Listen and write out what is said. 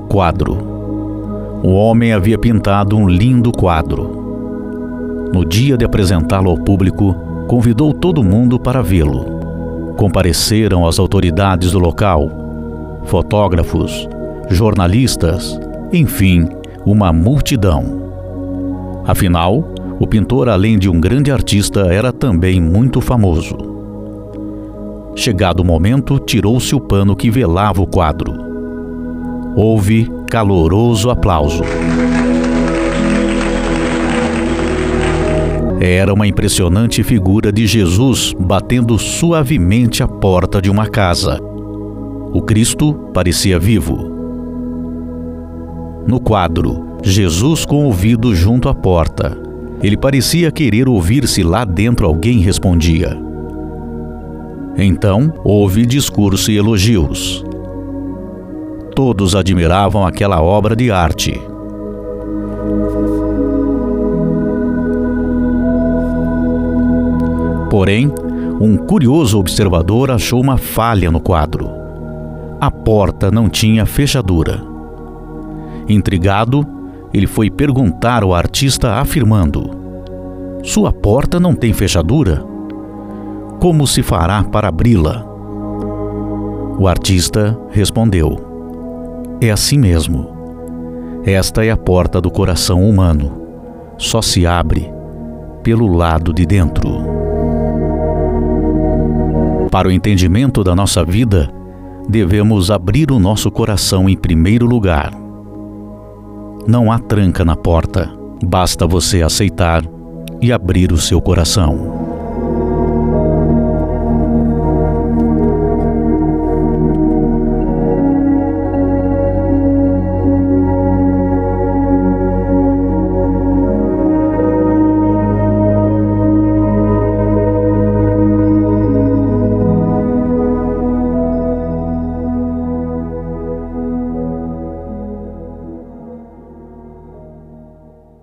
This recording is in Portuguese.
quadro. O homem havia pintado um lindo quadro. No dia de apresentá-lo ao público, convidou todo mundo para vê-lo. Compareceram as autoridades do local, fotógrafos, jornalistas, enfim, uma multidão. Afinal, o pintor, além de um grande artista, era também muito famoso. Chegado o momento, tirou-se o pano que velava o quadro. Houve caloroso aplauso. Era uma impressionante figura de Jesus batendo suavemente a porta de uma casa. O Cristo parecia vivo. No quadro, Jesus com o ouvido junto à porta. Ele parecia querer ouvir se lá dentro alguém respondia. Então houve discurso e elogios. Todos admiravam aquela obra de arte. Porém, um curioso observador achou uma falha no quadro. A porta não tinha fechadura. Intrigado, ele foi perguntar ao artista, afirmando: Sua porta não tem fechadura? Como se fará para abri-la? O artista respondeu: É assim mesmo. Esta é a porta do coração humano. Só se abre pelo lado de dentro. Para o entendimento da nossa vida, devemos abrir o nosso coração em primeiro lugar. Não há tranca na porta, basta você aceitar e abrir o seu coração.